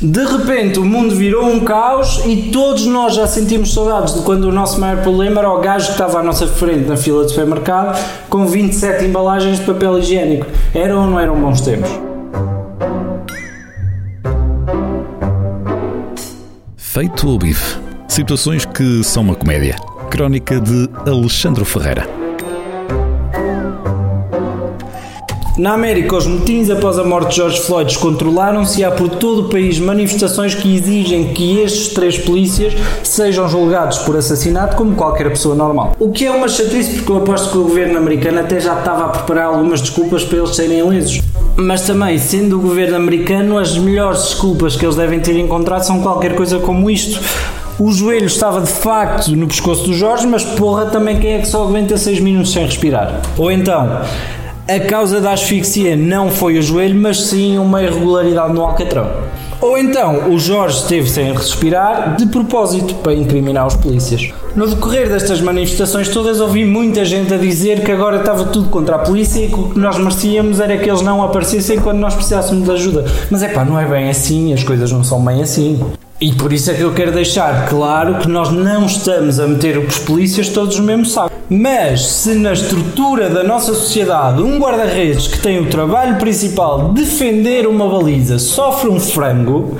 De repente o mundo virou um caos e todos nós já sentimos saudades de quando o nosso maior problema era o gajo que estava à nossa frente na fila de supermercado com 27 embalagens de papel higiênico. Eram ou não eram bons tempos? Feito o bife. Situações que são uma comédia. Crónica de Alexandre Ferreira. Na América, os motins após a morte de George Floyd descontrolaram-se e há por todo o país manifestações que exigem que estes três polícias sejam julgados por assassinato como qualquer pessoa normal. O que é uma chatice porque eu aposto que o governo americano até já estava a preparar algumas desculpas para eles serem lesos. Mas também, sendo o governo americano, as melhores desculpas que eles devem ter encontrado são qualquer coisa como isto. O joelho estava de facto no pescoço do Jorge, mas porra, também quem é que só aguenta 6 minutos sem respirar? Ou então, a causa da asfixia não foi o joelho, mas sim uma irregularidade no alcatrão. Ou então o Jorge esteve sem respirar de propósito para incriminar os polícias. No decorrer destas manifestações todas ouvi muita gente a dizer que agora estava tudo contra a polícia e que o que nós merecíamos era que eles não aparecessem quando nós precisássemos de ajuda. Mas é pá, não é bem assim, as coisas não são bem assim. E por isso é que eu quero deixar claro que nós não estamos a meter os polícias todos no mesmo saco. Mas se na estrutura da nossa sociedade um guarda-redes que tem o trabalho principal de defender uma baliza sofre um frango,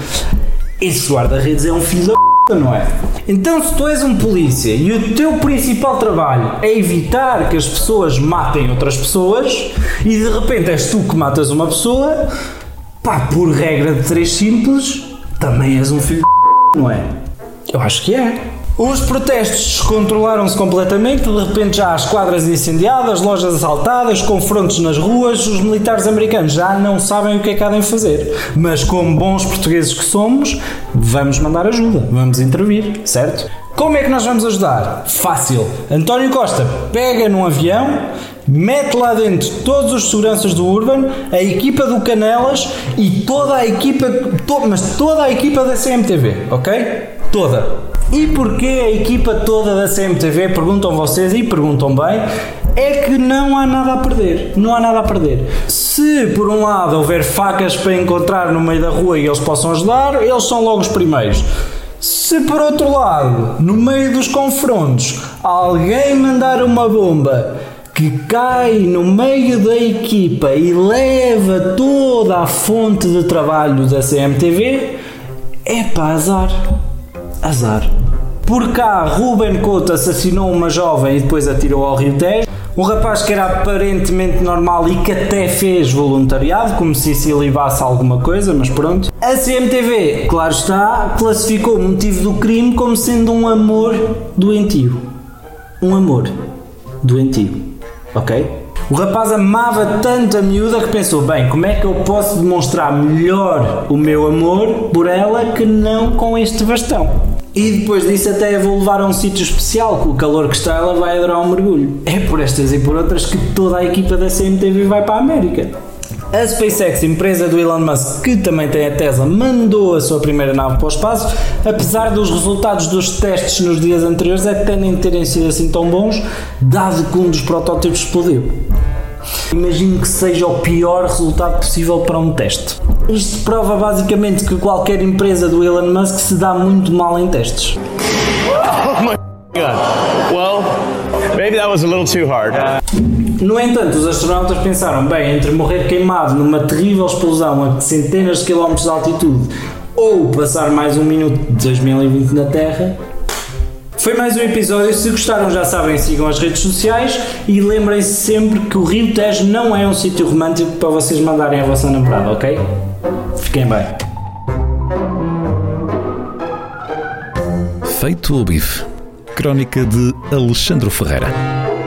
esse guarda-redes é um filho da p, não é? Então se tu és um polícia e o teu principal trabalho é evitar que as pessoas matem outras pessoas e de repente és tu que matas uma pessoa, pá, por regra de três simples, também és um filho de não é? Eu acho que é. Os protestos descontrolaram-se completamente, de repente já há esquadras incendiadas, lojas assaltadas, confrontos nas ruas, os militares americanos já não sabem o que é que há de fazer. Mas como bons portugueses que somos, vamos mandar ajuda, vamos intervir, certo? Como é que nós vamos ajudar? Fácil. António Costa pega num avião, mete lá dentro todos os seguranças do Urban, a equipa do Canelas e toda a equipa, to, mas toda a equipa da CMTV, ok? Toda. E porquê a equipa toda da CMTV, perguntam vocês e perguntam bem, é que não há nada a perder. Não há nada a perder. Se por um lado houver facas para encontrar no meio da rua e eles possam ajudar, eles são logo os primeiros. Se por outro lado, no meio dos confrontos, alguém mandar uma bomba que cai no meio da equipa e leva toda a fonte de trabalho da CMTV, é para azar. Azar. Por cá, Ruben Couto assassinou uma jovem e depois atirou ao Rio Tejo. Um rapaz que era aparentemente normal e que até fez voluntariado, como se se libasse alguma coisa, mas pronto. A CMTV, claro está, classificou o motivo do crime como sendo um amor doentio. Um amor doentio. Ok? O rapaz amava tanto a miúda que pensou: bem, como é que eu posso demonstrar melhor o meu amor por ela que não com este bastão? E depois disso até a vou levar a um sítio especial, com o calor que está ela vai adorar um mergulho. É por estas e por outras que toda a equipa da CMTV vai para a América. A SpaceX, empresa do Elon Musk, que também tem a Tesla, mandou a sua primeira nave para o espaço, apesar dos resultados dos testes nos dias anteriores até nem terem sido assim tão bons, dado que um dos protótipos explodiu. Imagino que seja o pior resultado possível para um teste. Isto prova basicamente que qualquer empresa do Elon Musk se dá muito mal em testes. Oh. Well, maybe that was a little too hard. No entanto, os astronautas pensaram, bem, entre morrer queimado numa terrível explosão a centenas de quilómetros de altitude ou passar mais um minuto de 2020 na Terra, foi mais um episódio. Se gostaram, já sabem, sigam as redes sociais e lembrem-se sempre que o Rio Tejo não é um sítio romântico para vocês mandarem a vossa namorada, ok? Fiquem bem. Feito o bife. Crónica de Alexandre Ferreira.